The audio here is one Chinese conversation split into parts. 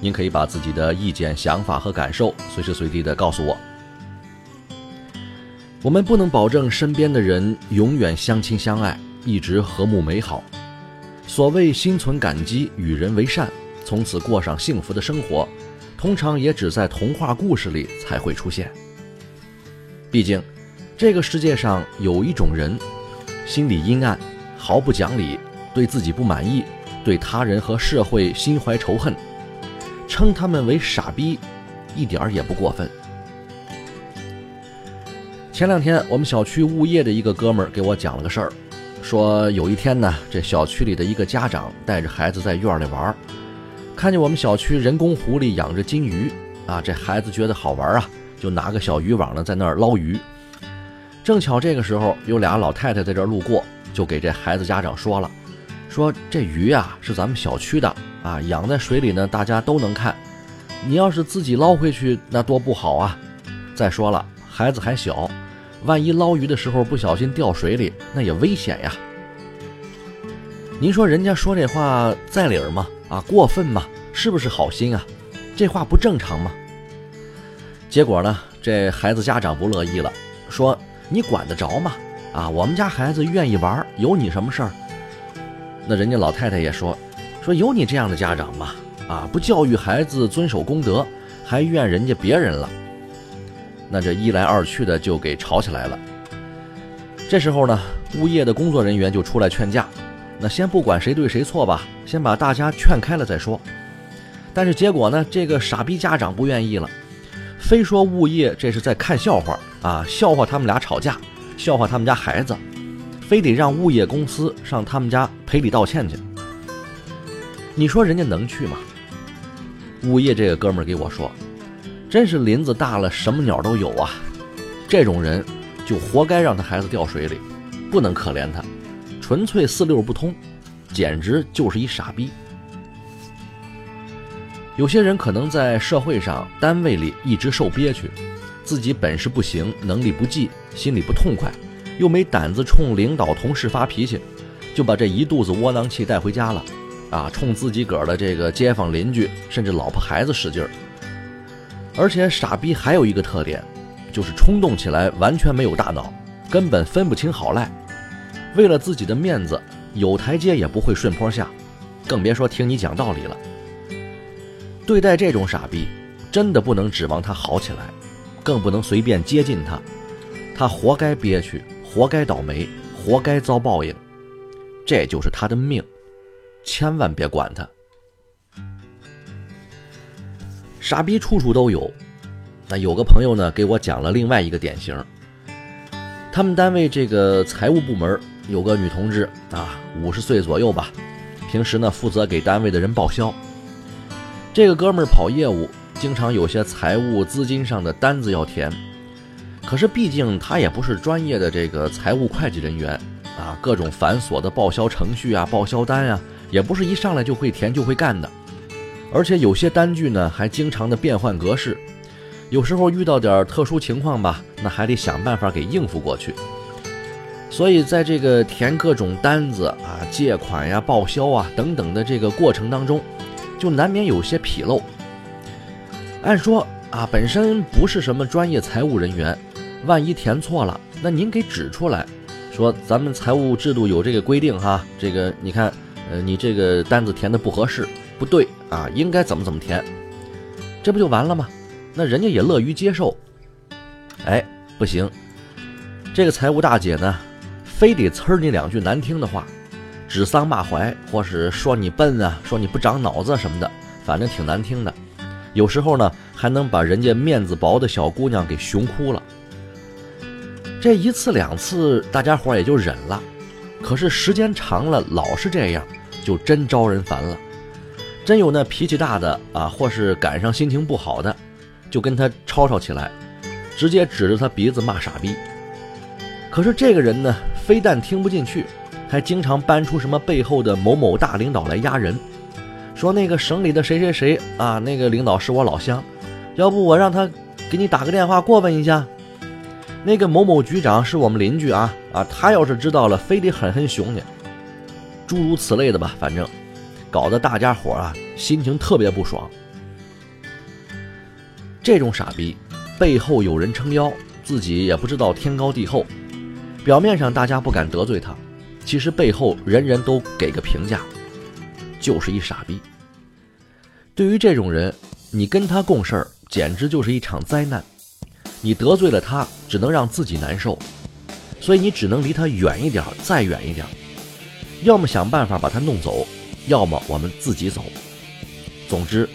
您可以把自己的意见、想法和感受随时随地的告诉我。我们不能保证身边的人永远相亲相爱，一直和睦美好。所谓心存感激、与人为善，从此过上幸福的生活，通常也只在童话故事里才会出现。毕竟。这个世界上有一种人，心里阴暗，毫不讲理，对自己不满意，对他人和社会心怀仇恨，称他们为傻逼，一点儿也不过分。前两天，我们小区物业的一个哥们儿给我讲了个事儿，说有一天呢，这小区里的一个家长带着孩子在院里玩，看见我们小区人工湖里养着金鱼，啊，这孩子觉得好玩啊，就拿个小渔网呢在那儿捞鱼。正巧这个时候有俩老太太在这路过，就给这孩子家长说了，说这鱼啊是咱们小区的啊，养在水里呢，大家都能看。你要是自己捞回去，那多不好啊！再说了，孩子还小，万一捞鱼的时候不小心掉水里，那也危险呀。您说人家说这话在理儿吗？啊，过分吗？是不是好心啊？这话不正常吗？结果呢，这孩子家长不乐意了，说。你管得着吗？啊，我们家孩子愿意玩，有你什么事儿？那人家老太太也说，说有你这样的家长吗？啊，不教育孩子遵守公德，还怨人家别人了。那这一来二去的就给吵起来了。这时候呢，物业的工作人员就出来劝架。那先不管谁对谁错吧，先把大家劝开了再说。但是结果呢，这个傻逼家长不愿意了。非说物业这是在看笑话啊，笑话他们俩吵架，笑话他们家孩子，非得让物业公司上他们家赔礼道歉去。你说人家能去吗？物业这个哥们儿给我说，真是林子大了什么鸟都有啊，这种人就活该让他孩子掉水里，不能可怜他，纯粹四六不通，简直就是一傻逼。有些人可能在社会上、单位里一直受憋屈，自己本事不行，能力不济，心里不痛快，又没胆子冲领导、同事发脾气，就把这一肚子窝囊气带回家了，啊，冲自己个儿的这个街坊邻居，甚至老婆孩子使劲儿。而且傻逼还有一个特点，就是冲动起来完全没有大脑，根本分不清好赖，为了自己的面子，有台阶也不会顺坡下，更别说听你讲道理了。对待这种傻逼，真的不能指望他好起来，更不能随便接近他。他活该憋屈，活该倒霉，活该遭报应，这就是他的命，千万别管他。傻逼处处都有，那有个朋友呢，给我讲了另外一个典型。他们单位这个财务部门有个女同志啊，五十岁左右吧，平时呢负责给单位的人报销。这个哥们儿跑业务，经常有些财务资金上的单子要填，可是毕竟他也不是专业的这个财务会计人员啊，各种繁琐的报销程序啊、报销单呀，也不是一上来就会填就会干的，而且有些单据呢还经常的变换格式，有时候遇到点特殊情况吧，那还得想办法给应付过去。所以在这个填各种单子啊、借款呀、报销啊等等的这个过程当中。就难免有些纰漏。按说啊，本身不是什么专业财务人员，万一填错了，那您给指出来，说咱们财务制度有这个规定哈，这个你看，呃，你这个单子填的不合适，不对啊，应该怎么怎么填，这不就完了吗？那人家也乐于接受。哎，不行，这个财务大姐呢，非得呲你两句难听的话，指桑骂槐，或是说你笨啊，说你不长脑子什么的，反正挺难听的。有时候呢，还能把人家面子薄的小姑娘给熊哭了。这一次两次，大家伙也就忍了。可是时间长了，老是这样，就真招人烦了。真有那脾气大的啊，或是赶上心情不好的，就跟他吵吵起来，直接指着他鼻子骂傻逼。可是这个人呢，非但听不进去，还经常搬出什么背后的某某大领导来压人，说那个省里的谁谁谁啊，那个领导是我老乡，要不我让他给你打个电话过问一下。那个某某局长是我们邻居啊啊，他要是知道了，非得狠狠熊你。诸如此类的吧，反正搞得大家伙啊心情特别不爽。这种傻逼背后有人撑腰，自己也不知道天高地厚。表面上大家不敢得罪他，其实背后人人都给个评价，就是一傻逼。对于这种人，你跟他共事儿，简直就是一场灾难。你得罪了他，只能让自己难受，所以你只能离他远一点，再远一点，要么想办法把他弄走，要么我们自己走。总之，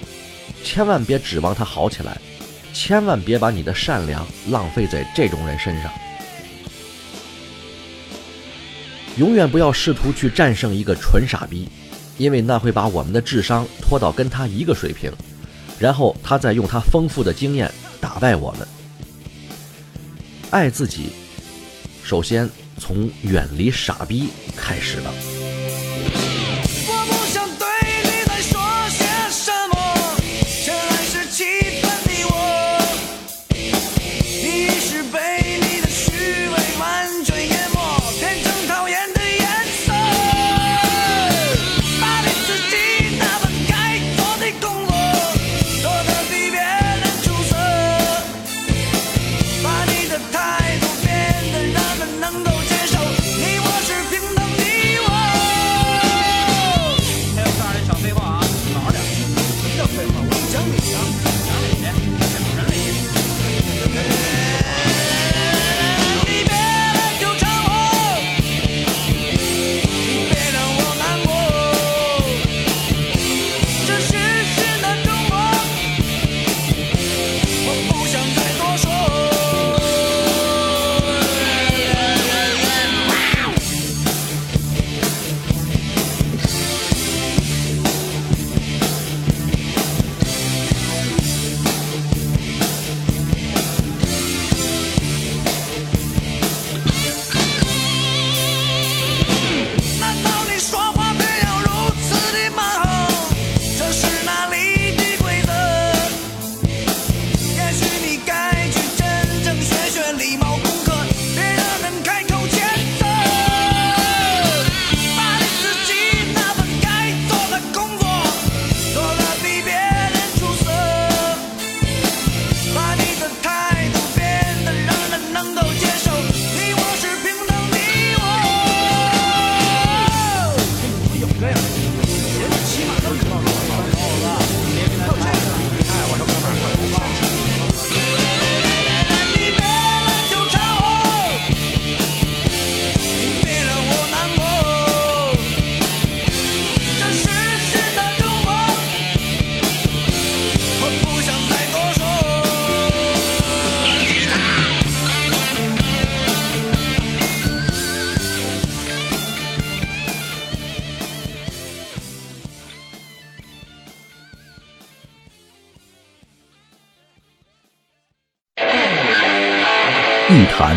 千万别指望他好起来，千万别把你的善良浪费在这种人身上。永远不要试图去战胜一个纯傻逼，因为那会把我们的智商拖到跟他一个水平，然后他再用他丰富的经验打败我们。爱自己，首先从远离傻逼开始了。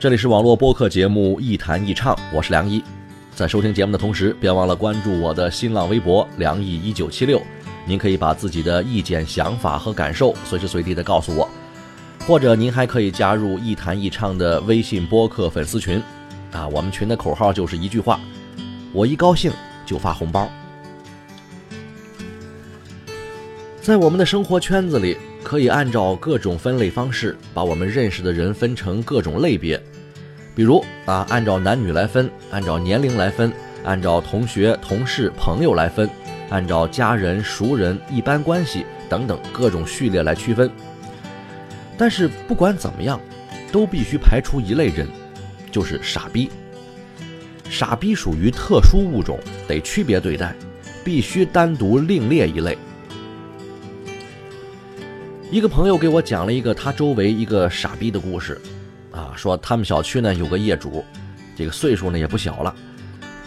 这里是网络播客节目《一谈一唱》，我是梁一。在收听节目的同时，别忘了关注我的新浪微博“梁毅一九七六”，您可以把自己的意见、想法和感受随时随地的告诉我，或者您还可以加入一谈一唱的微信播客粉丝群，啊，我们群的口号就是一句话：我一高兴就发红包。在我们的生活圈子里，可以按照各种分类方式，把我们认识的人分成各种类别，比如啊，按照男女来分，按照年龄来分，按照同学、同事、朋友来分。按照家人、熟人、一般关系等等各种序列来区分，但是不管怎么样，都必须排除一类人，就是傻逼。傻逼属于特殊物种，得区别对待，必须单独另列一类。一个朋友给我讲了一个他周围一个傻逼的故事，啊，说他们小区呢有个业主，这个岁数呢也不小了，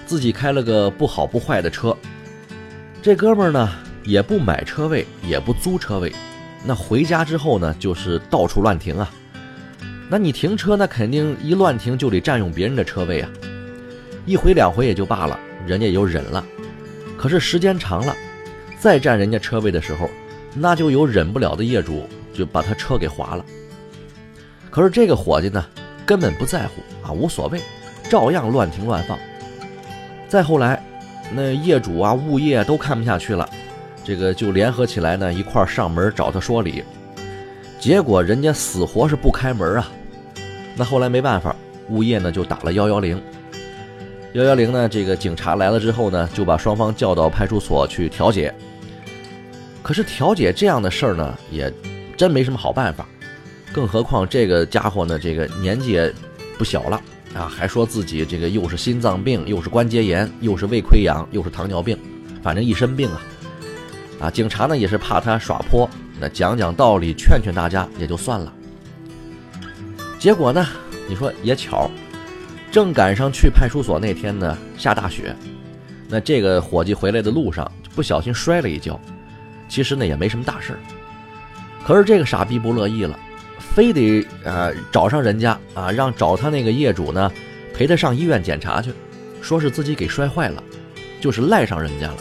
自己开了个不好不坏的车。这哥们儿呢，也不买车位，也不租车位，那回家之后呢，就是到处乱停啊。那你停车，那肯定一乱停就得占用别人的车位啊。一回两回也就罢了，人家也就忍了。可是时间长了，再占人家车位的时候，那就有忍不了的业主就把他车给划了。可是这个伙计呢，根本不在乎啊，无所谓，照样乱停乱放。再后来。那业主啊、物业都看不下去了，这个就联合起来呢，一块上门找他说理。结果人家死活是不开门啊。那后来没办法，物业呢就打了幺幺零。幺幺零呢，这个警察来了之后呢，就把双方叫到派出所去调解。可是调解这样的事儿呢，也真没什么好办法。更何况这个家伙呢，这个年纪也不小了。啊，还说自己这个又是心脏病，又是关节炎，又是胃溃疡，又是糖尿病，反正一身病啊！啊，警察呢也是怕他耍泼，那讲讲道理，劝劝大家也就算了。结果呢，你说也巧，正赶上去派出所那天呢，下大雪，那这个伙计回来的路上不小心摔了一跤，其实呢也没什么大事，可是这个傻逼不乐意了。非得啊找上人家啊，让找他那个业主呢，陪他上医院检查去，说是自己给摔坏了，就是赖上人家了。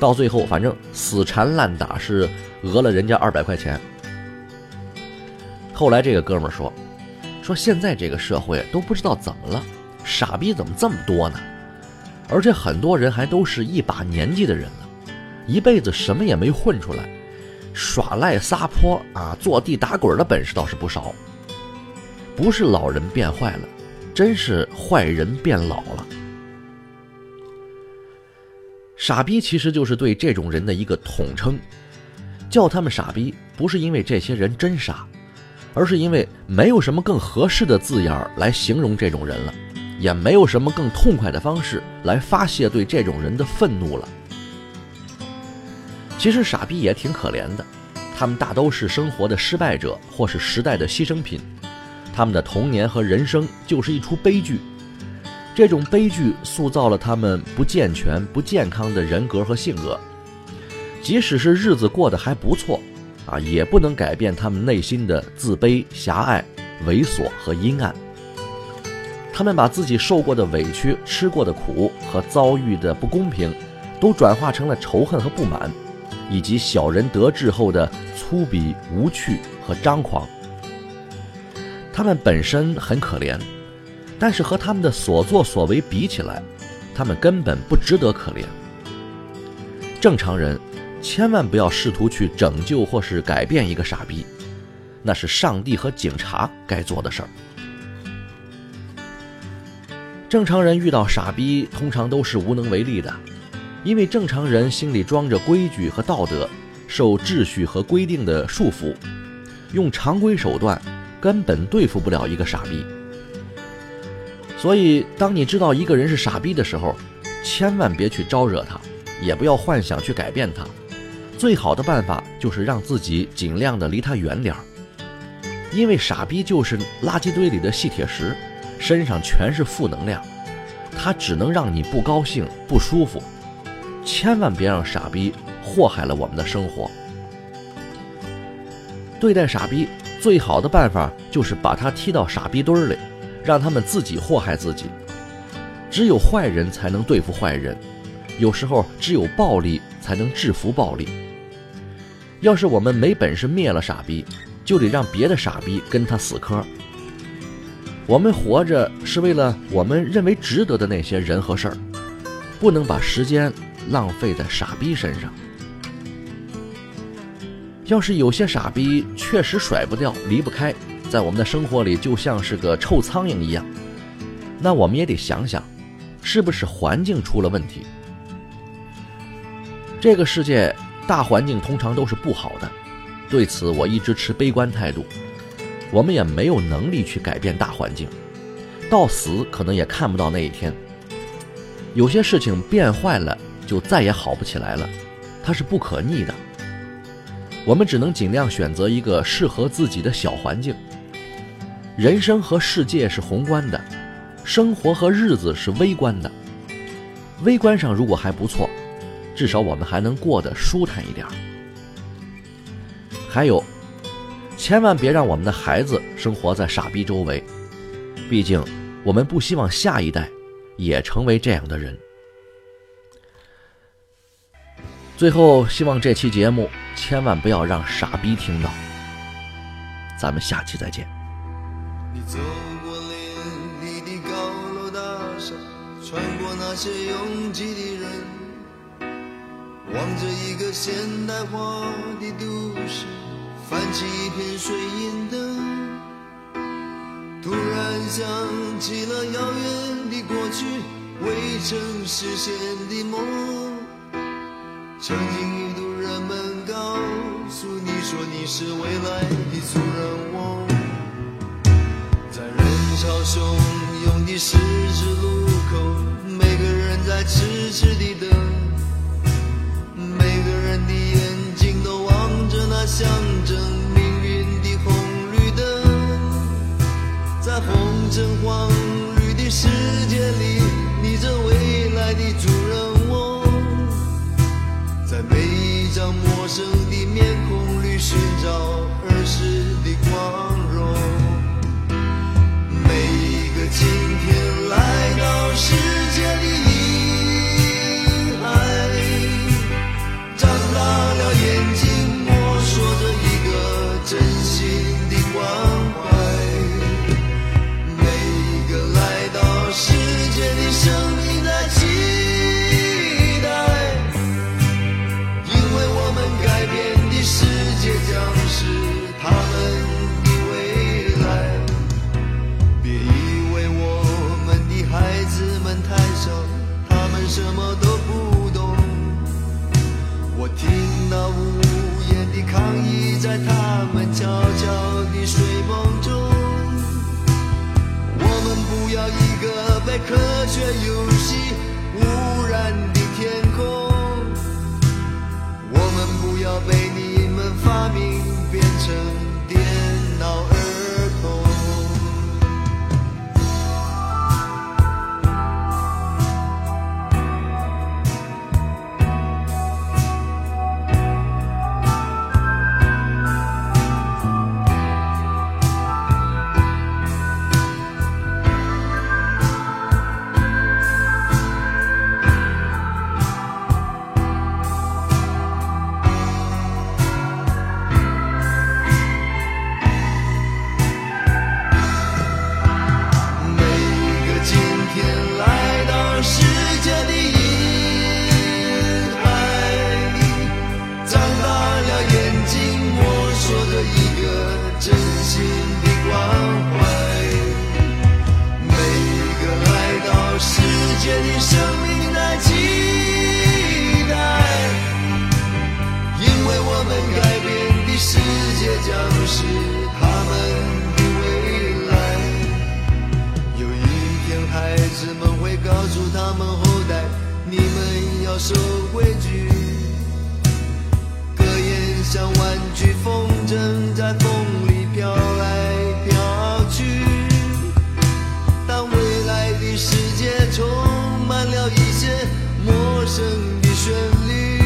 到最后，反正死缠烂打，是讹了人家二百块钱。后来这个哥们儿说，说现在这个社会都不知道怎么了，傻逼怎么这么多呢？而且很多人还都是一把年纪的人了，一辈子什么也没混出来。耍赖撒泼啊，坐地打滚的本事倒是不少。不是老人变坏了，真是坏人变老了。傻逼其实就是对这种人的一个统称，叫他们傻逼，不是因为这些人真傻，而是因为没有什么更合适的字眼来形容这种人了，也没有什么更痛快的方式来发泄对这种人的愤怒了。其实傻逼也挺可怜的，他们大都是生活的失败者，或是时代的牺牲品。他们的童年和人生就是一出悲剧，这种悲剧塑造了他们不健全、不健康的人格和性格。即使是日子过得还不错，啊，也不能改变他们内心的自卑、狭隘、猥琐和阴暗。他们把自己受过的委屈、吃过的苦和遭遇的不公平，都转化成了仇恨和不满。以及小人得志后的粗鄙、无趣和张狂，他们本身很可怜，但是和他们的所作所为比起来，他们根本不值得可怜。正常人千万不要试图去拯救或是改变一个傻逼，那是上帝和警察该做的事儿。正常人遇到傻逼，通常都是无能为力的。因为正常人心里装着规矩和道德，受秩序和规定的束缚，用常规手段根本对付不了一个傻逼。所以，当你知道一个人是傻逼的时候，千万别去招惹他，也不要幻想去改变他。最好的办法就是让自己尽量的离他远点儿。因为傻逼就是垃圾堆里的细铁石，身上全是负能量，他只能让你不高兴、不舒服。千万别让傻逼祸害了我们的生活。对待傻逼最好的办法就是把他踢到傻逼堆儿里，让他们自己祸害自己。只有坏人才能对付坏人，有时候只有暴力才能制服暴力。要是我们没本事灭了傻逼，就得让别的傻逼跟他死磕。我们活着是为了我们认为值得的那些人和事儿，不能把时间浪费在傻逼身上。要是有些傻逼确实甩不掉、离不开，在我们的生活里就像是个臭苍蝇一样，那我们也得想想，是不是环境出了问题？这个世界大环境通常都是不好的，对此我一直持悲观态度。我们也没有能力去改变大环境，到死可能也看不到那一天。有些事情变坏了就再也好不起来了，它是不可逆的。我们只能尽量选择一个适合自己的小环境。人生和世界是宏观的，生活和日子是微观的。微观上如果还不错，至少我们还能过得舒坦一点。还有。千万别让我们的孩子生活在傻逼周围，毕竟我们不希望下一代也成为这样的人。最后，希望这期节目千万不要让傻逼听到。咱们下期再见。你走过林立的高楼大厦，穿过那些拥挤的人，望着一个现代化的都市。泛起一片水银灯，突然想起了遥远的过去，未曾实现的梦。曾经一度人们告诉你说你是未来的主人翁，在人潮汹涌的十字路口，每个人在痴痴地等，每个人的眼睛都望着那象征命运的红绿灯。在。红橙黄绿的世界里，陌生的面孔里寻找儿时在科学游戏像万句风筝，在风里飘来飘去。当未来的世界充满了一些陌生的旋律，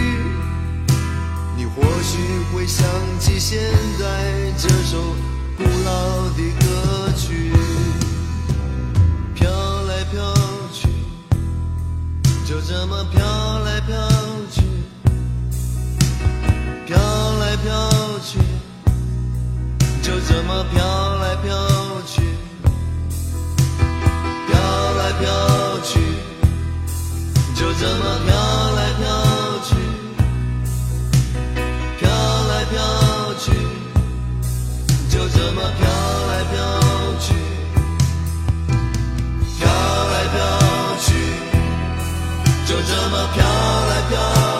你或许会想起现在这首古老的歌曲，飘来飘去，就这么飘来飘去。飘去。就这么飘来飘去。飘来飘去。就这么飘来飘去。飘来飘去。就这么飘来飘去。飘来飘去。就这么飘来飘